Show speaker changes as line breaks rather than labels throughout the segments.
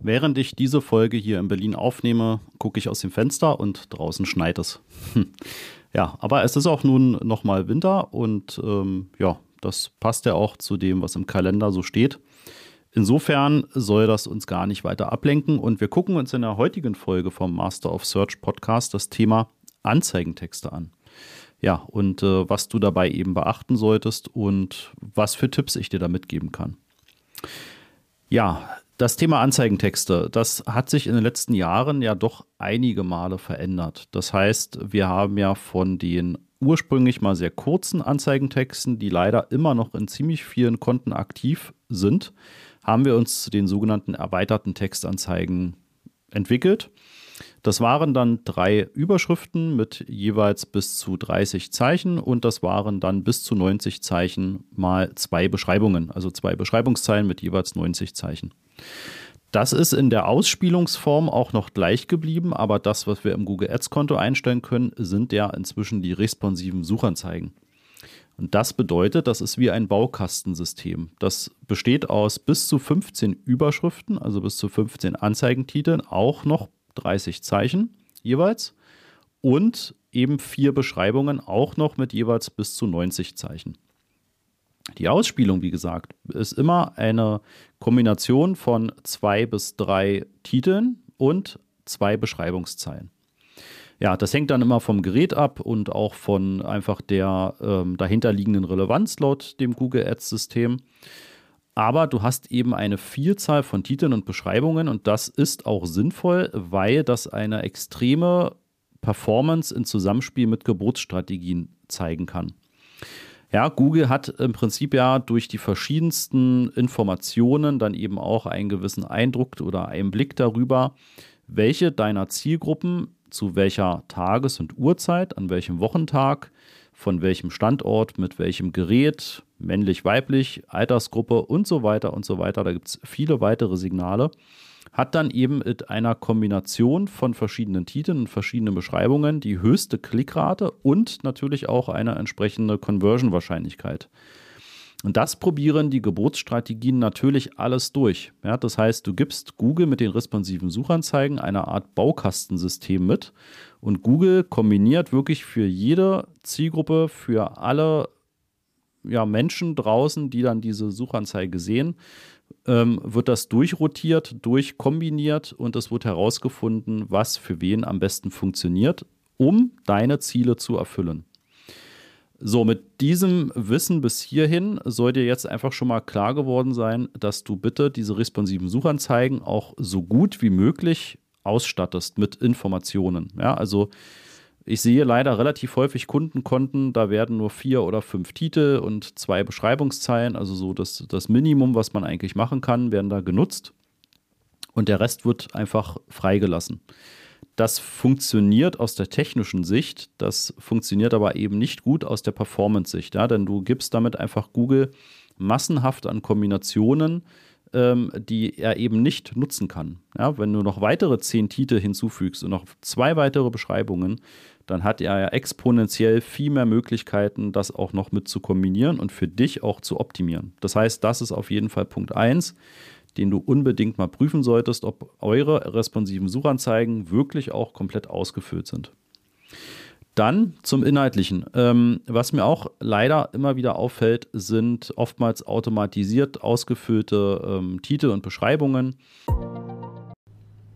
Während ich diese Folge hier in Berlin aufnehme, gucke ich aus dem Fenster und draußen schneit es. ja, aber es ist auch nun nochmal Winter und ähm, ja, das passt ja auch zu dem, was im Kalender so steht. Insofern soll das uns gar nicht weiter ablenken und wir gucken uns in der heutigen Folge vom Master of Search Podcast das Thema Anzeigentexte an. Ja, und äh, was du dabei eben beachten solltest und was für Tipps ich dir da mitgeben kann. Ja, das Thema Anzeigentexte, das hat sich in den letzten Jahren ja doch einige Male verändert. Das heißt, wir haben ja von den ursprünglich mal sehr kurzen Anzeigentexten, die leider immer noch in ziemlich vielen Konten aktiv sind, haben wir uns zu den sogenannten erweiterten Textanzeigen entwickelt. Das waren dann drei Überschriften mit jeweils bis zu 30 Zeichen und das waren dann bis zu 90 Zeichen mal zwei Beschreibungen, also zwei Beschreibungszeilen mit jeweils 90 Zeichen. Das ist in der Ausspielungsform auch noch gleich geblieben, aber das, was wir im Google Ads Konto einstellen können, sind ja inzwischen die responsiven Suchanzeigen. Und das bedeutet, das ist wie ein Baukastensystem. Das besteht aus bis zu 15 Überschriften, also bis zu 15 Anzeigentiteln, auch noch 30 Zeichen jeweils und eben vier Beschreibungen, auch noch mit jeweils bis zu 90 Zeichen. Die Ausspielung, wie gesagt, ist immer eine Kombination von zwei bis drei Titeln und zwei Beschreibungszeilen. Ja, das hängt dann immer vom Gerät ab und auch von einfach der ähm, dahinterliegenden Relevanz laut dem Google Ads-System. Aber du hast eben eine Vielzahl von Titeln und Beschreibungen und das ist auch sinnvoll, weil das eine extreme Performance in Zusammenspiel mit Geburtsstrategien zeigen kann. Ja, Google hat im Prinzip ja durch die verschiedensten Informationen dann eben auch einen gewissen Eindruck oder einen Blick darüber, welche deiner Zielgruppen zu welcher Tages- und Uhrzeit, an welchem Wochentag, von welchem Standort, mit welchem Gerät, männlich, weiblich, Altersgruppe und so weiter und so weiter. Da gibt es viele weitere Signale hat dann eben mit einer Kombination von verschiedenen Titeln und verschiedenen Beschreibungen die höchste Klickrate und natürlich auch eine entsprechende Conversion-Wahrscheinlichkeit. Und das probieren die Geburtsstrategien natürlich alles durch. Ja, das heißt, du gibst Google mit den responsiven Suchanzeigen eine Art Baukastensystem mit und Google kombiniert wirklich für jede Zielgruppe, für alle ja, Menschen draußen, die dann diese Suchanzeige sehen, ähm, wird das durchrotiert, durchkombiniert und es wird herausgefunden, was für wen am besten funktioniert, um deine Ziele zu erfüllen. So, mit diesem Wissen bis hierhin soll dir jetzt einfach schon mal klar geworden sein, dass du bitte diese responsiven Suchanzeigen auch so gut wie möglich ausstattest mit Informationen. Ja, also ich sehe leider relativ häufig Kundenkonten, da werden nur vier oder fünf Titel und zwei Beschreibungszeilen, also so das, das Minimum, was man eigentlich machen kann, werden da genutzt. Und der Rest wird einfach freigelassen. Das funktioniert aus der technischen Sicht, das funktioniert aber eben nicht gut aus der Performance-Sicht, ja, denn du gibst damit einfach Google massenhaft an Kombinationen, ähm, die er eben nicht nutzen kann. Ja, wenn du noch weitere zehn Titel hinzufügst und noch zwei weitere Beschreibungen, dann hat er ja exponentiell viel mehr Möglichkeiten, das auch noch mit zu kombinieren und für dich auch zu optimieren. Das heißt, das ist auf jeden Fall Punkt 1, den du unbedingt mal prüfen solltest, ob eure responsiven Suchanzeigen wirklich auch komplett ausgefüllt sind. Dann zum Inhaltlichen. Ähm, was mir auch leider immer wieder auffällt, sind oftmals automatisiert ausgefüllte ähm, Titel und Beschreibungen.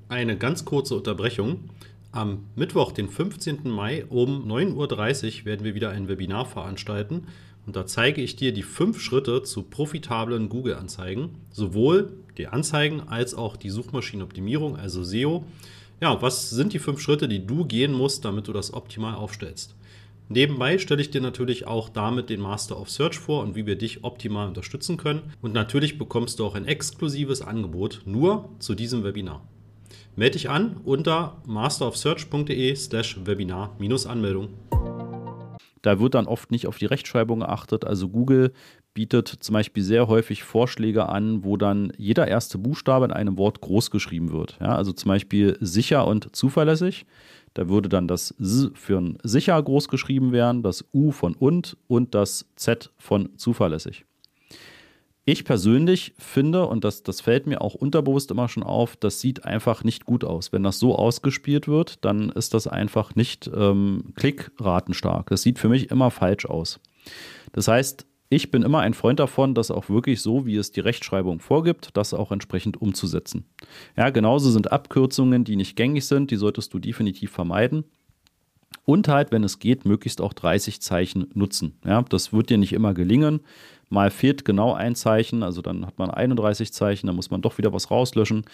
Eine ganz kurze Unterbrechung. Am Mittwoch, den 15. Mai um 9.30 Uhr werden wir wieder ein Webinar veranstalten und da zeige ich dir die fünf Schritte zu profitablen Google-Anzeigen, sowohl die Anzeigen als auch die Suchmaschinenoptimierung, also SEO. Ja, was sind die fünf Schritte, die du gehen musst, damit du das optimal aufstellst? Nebenbei stelle ich dir natürlich auch damit den Master of Search vor und wie wir dich optimal unterstützen können. Und natürlich bekommst du auch ein exklusives Angebot nur zu diesem Webinar. Melde dich an unter masterofsearch.de slash Webinar-Anmeldung.
Da wird dann oft nicht auf die Rechtschreibung geachtet. Also Google bietet zum Beispiel sehr häufig Vorschläge an, wo dann jeder erste Buchstabe in einem Wort groß geschrieben wird. Ja, also zum Beispiel sicher und zuverlässig. Da würde dann das S für ein sicher groß geschrieben werden, das U von und und das Z von zuverlässig. Ich persönlich finde, und das, das fällt mir auch unterbewusst immer schon auf, das sieht einfach nicht gut aus. Wenn das so ausgespielt wird, dann ist das einfach nicht ähm, klickratenstark. Das sieht für mich immer falsch aus. Das heißt, ich bin immer ein Freund davon, das auch wirklich so, wie es die Rechtschreibung vorgibt, das auch entsprechend umzusetzen. Ja, genauso sind Abkürzungen, die nicht gängig sind, die solltest du definitiv vermeiden. Und halt, wenn es geht, möglichst auch 30 Zeichen nutzen. Ja, das wird dir nicht immer gelingen. Mal fehlt genau ein Zeichen, also dann hat man 31 Zeichen, dann muss man doch wieder was rauslöschen.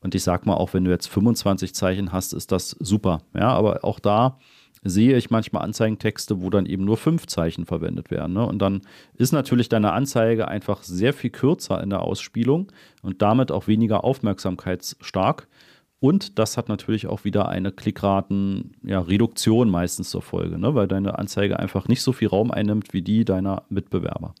Und ich sag mal, auch wenn du jetzt 25 Zeichen hast, ist das super. Ja, aber auch da sehe ich manchmal Anzeigentexte, wo dann eben nur fünf Zeichen verwendet werden. Ne? Und dann ist natürlich deine Anzeige einfach sehr viel kürzer in der Ausspielung und damit auch weniger aufmerksamkeitsstark. Und das hat natürlich auch wieder eine Klickraten-Reduktion ja, meistens zur Folge, ne? weil deine Anzeige einfach nicht so viel Raum einnimmt wie die deiner Mitbewerber.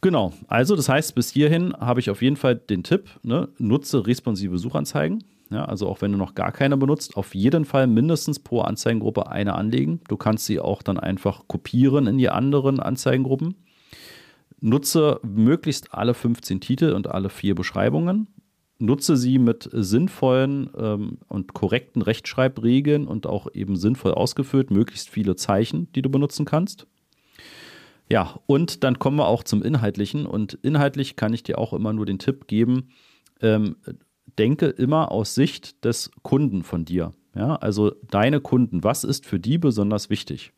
Genau, also das heißt, bis hierhin habe ich auf jeden Fall den Tipp, ne? nutze responsive Suchanzeigen. Ja, also auch wenn du noch gar keine benutzt, auf jeden Fall mindestens pro Anzeigengruppe eine anlegen. Du kannst sie auch dann einfach kopieren in die anderen Anzeigengruppen. Nutze möglichst alle 15 Titel und alle vier Beschreibungen. Nutze sie mit sinnvollen ähm, und korrekten Rechtschreibregeln und auch eben sinnvoll ausgefüllt, möglichst viele Zeichen, die du benutzen kannst. Ja, und dann kommen wir auch zum Inhaltlichen. Und inhaltlich kann ich dir auch immer nur den Tipp geben, ähm, denke immer aus Sicht des Kunden von dir. Ja, also deine Kunden, was ist für die besonders wichtig?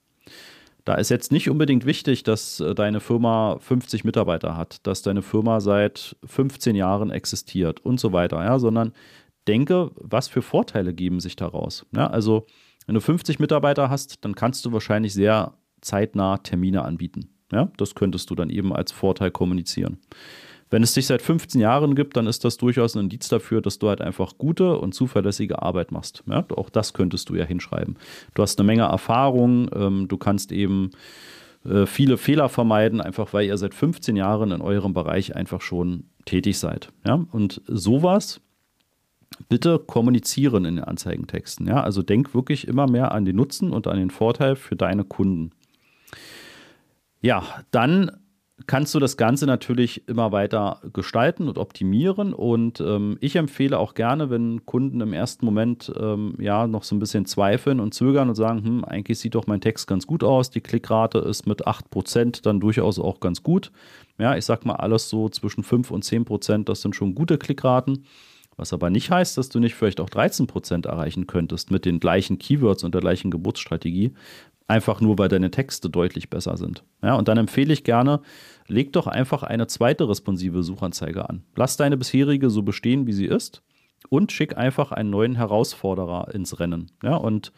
Da ist jetzt nicht unbedingt wichtig, dass äh, deine Firma 50 Mitarbeiter hat, dass deine Firma seit 15 Jahren existiert und so weiter, ja, sondern denke, was für Vorteile geben sich daraus. Ja, also, wenn du 50 Mitarbeiter hast, dann kannst du wahrscheinlich sehr zeitnah Termine anbieten. Ja, das könntest du dann eben als Vorteil kommunizieren. Wenn es dich seit 15 Jahren gibt, dann ist das durchaus ein Indiz dafür, dass du halt einfach gute und zuverlässige Arbeit machst. Ja, auch das könntest du ja hinschreiben. Du hast eine Menge Erfahrung, ähm, du kannst eben äh, viele Fehler vermeiden, einfach weil ihr seit 15 Jahren in eurem Bereich einfach schon tätig seid. Ja, und sowas bitte kommunizieren in den Anzeigentexten. Ja, also denk wirklich immer mehr an den Nutzen und an den Vorteil für deine Kunden. Ja, dann kannst du das Ganze natürlich immer weiter gestalten und optimieren. Und ähm, ich empfehle auch gerne, wenn Kunden im ersten Moment ähm, ja noch so ein bisschen zweifeln und zögern und sagen, hm, eigentlich sieht doch mein Text ganz gut aus, die Klickrate ist mit 8% dann durchaus auch ganz gut. Ja, ich sag mal, alles so zwischen 5 und 10%, das sind schon gute Klickraten. Was aber nicht heißt, dass du nicht vielleicht auch 13% erreichen könntest mit den gleichen Keywords und der gleichen Geburtsstrategie, Einfach nur, weil deine Texte deutlich besser sind. Ja, und dann empfehle ich gerne, leg doch einfach eine zweite responsive Suchanzeige an. Lass deine bisherige so bestehen, wie sie ist und schick einfach einen neuen Herausforderer ins Rennen. Ja, und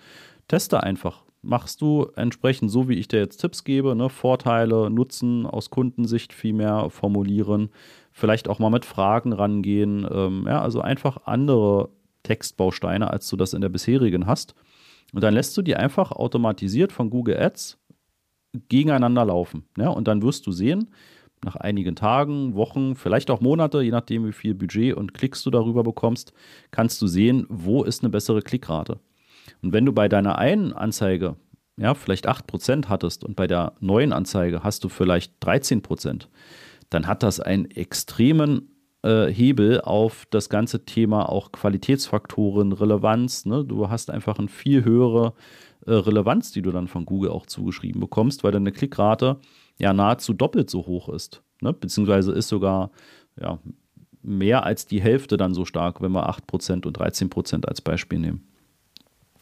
teste einfach. Machst du entsprechend so, wie ich dir jetzt Tipps gebe, ne? Vorteile, Nutzen aus Kundensicht viel mehr formulieren, vielleicht auch mal mit Fragen rangehen. Ähm, ja, also einfach andere Textbausteine, als du das in der bisherigen hast. Und dann lässt du die einfach automatisiert von Google Ads gegeneinander laufen. Ja? Und dann wirst du sehen, nach einigen Tagen, Wochen, vielleicht auch Monate, je nachdem, wie viel Budget und Klicks du darüber bekommst, kannst du sehen, wo ist eine bessere Klickrate. Und wenn du bei deiner einen Anzeige ja, vielleicht 8% hattest und bei der neuen Anzeige hast du vielleicht 13%, dann hat das einen extremen äh, Hebel auf das ganze Thema auch Qualitätsfaktoren, Relevanz. Ne? Du hast einfach eine viel höhere äh, Relevanz, die du dann von Google auch zugeschrieben bekommst, weil deine Klickrate ja nahezu doppelt so hoch ist. Ne? Beziehungsweise ist sogar ja, mehr als die Hälfte dann so stark, wenn wir 8% und 13% als Beispiel nehmen.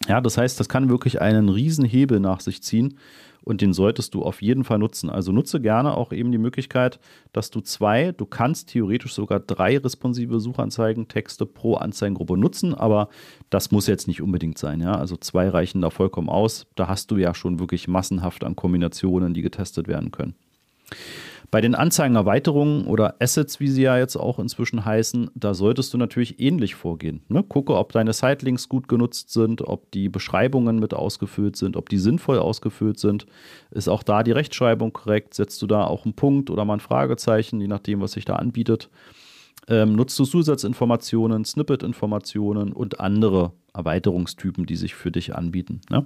Ja, das heißt, das kann wirklich einen riesen Hebel nach sich ziehen und den solltest du auf jeden Fall nutzen. Also nutze gerne auch eben die Möglichkeit, dass du zwei, du kannst theoretisch sogar drei responsive Suchanzeigentexte pro Anzeigengruppe nutzen, aber das muss jetzt nicht unbedingt sein. Ja? Also zwei reichen da vollkommen aus. Da hast du ja schon wirklich massenhaft an Kombinationen, die getestet werden können. Bei den Anzeigenerweiterungen oder Assets, wie sie ja jetzt auch inzwischen heißen, da solltest du natürlich ähnlich vorgehen. Ne? Gucke, ob deine Sitelinks gut genutzt sind, ob die Beschreibungen mit ausgefüllt sind, ob die sinnvoll ausgefüllt sind. Ist auch da die Rechtschreibung korrekt? Setzt du da auch einen Punkt oder mal ein Fragezeichen, je nachdem, was sich da anbietet? Ähm, nutzt du Zusatzinformationen, Snippet-Informationen und andere Erweiterungstypen, die sich für dich anbieten. Ne?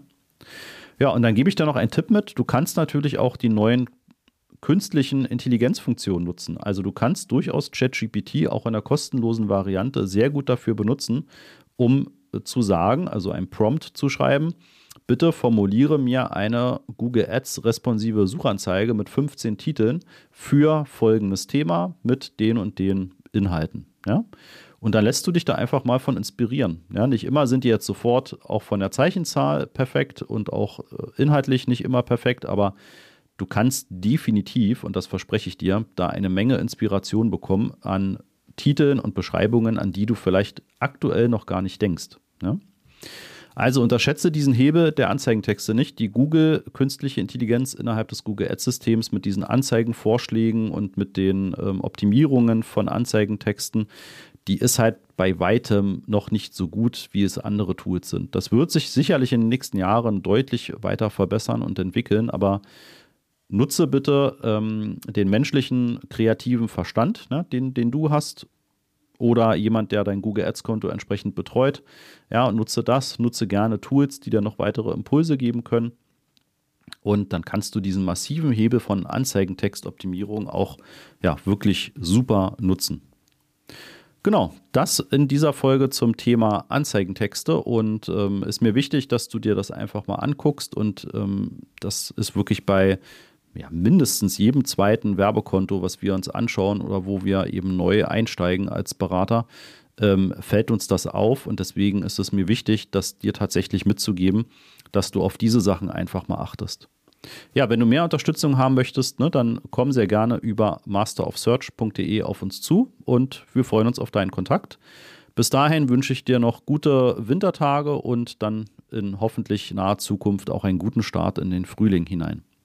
Ja, und dann gebe ich dir noch einen Tipp mit. Du kannst natürlich auch die neuen künstlichen Intelligenzfunktionen nutzen. Also du kannst durchaus ChatGPT auch in der kostenlosen Variante sehr gut dafür benutzen, um zu sagen, also ein Prompt zu schreiben, bitte formuliere mir eine Google Ads responsive Suchanzeige mit 15 Titeln für folgendes Thema mit den und den Inhalten. Ja? Und dann lässt du dich da einfach mal von inspirieren. Ja, nicht immer sind die jetzt sofort auch von der Zeichenzahl perfekt und auch äh, inhaltlich nicht immer perfekt, aber du kannst definitiv, und das verspreche ich dir, da eine Menge Inspiration bekommen an Titeln und Beschreibungen, an die du vielleicht aktuell noch gar nicht denkst. Ja? Also unterschätze diesen Hebel der Anzeigentexte nicht. Die Google künstliche Intelligenz innerhalb des Google Ads-Systems mit diesen Anzeigenvorschlägen und mit den ähm, Optimierungen von Anzeigentexten, die ist halt bei weitem noch nicht so gut, wie es andere Tools sind. Das wird sich sicherlich in den nächsten Jahren deutlich weiter verbessern und entwickeln, aber nutze bitte ähm, den menschlichen kreativen Verstand, ne, den, den du hast, oder jemand, der dein Google Ads-Konto entsprechend betreut. Ja, und nutze das, nutze gerne Tools, die dir noch weitere Impulse geben können. Und dann kannst du diesen massiven Hebel von Anzeigentextoptimierung auch ja, wirklich super nutzen. Genau, das in dieser Folge zum Thema Anzeigentexte und ähm, ist mir wichtig, dass du dir das einfach mal anguckst und ähm, das ist wirklich bei ja, mindestens jedem zweiten Werbekonto, was wir uns anschauen oder wo wir eben neu einsteigen als Berater, ähm, fällt uns das auf und deswegen ist es mir wichtig, das dir tatsächlich mitzugeben, dass du auf diese Sachen einfach mal achtest. Ja, wenn du mehr Unterstützung haben möchtest, ne, dann komm sehr gerne über masterofsearch.de auf uns zu und wir freuen uns auf deinen Kontakt. Bis dahin wünsche ich dir noch gute Wintertage und dann in hoffentlich naher Zukunft auch einen guten Start in den Frühling hinein.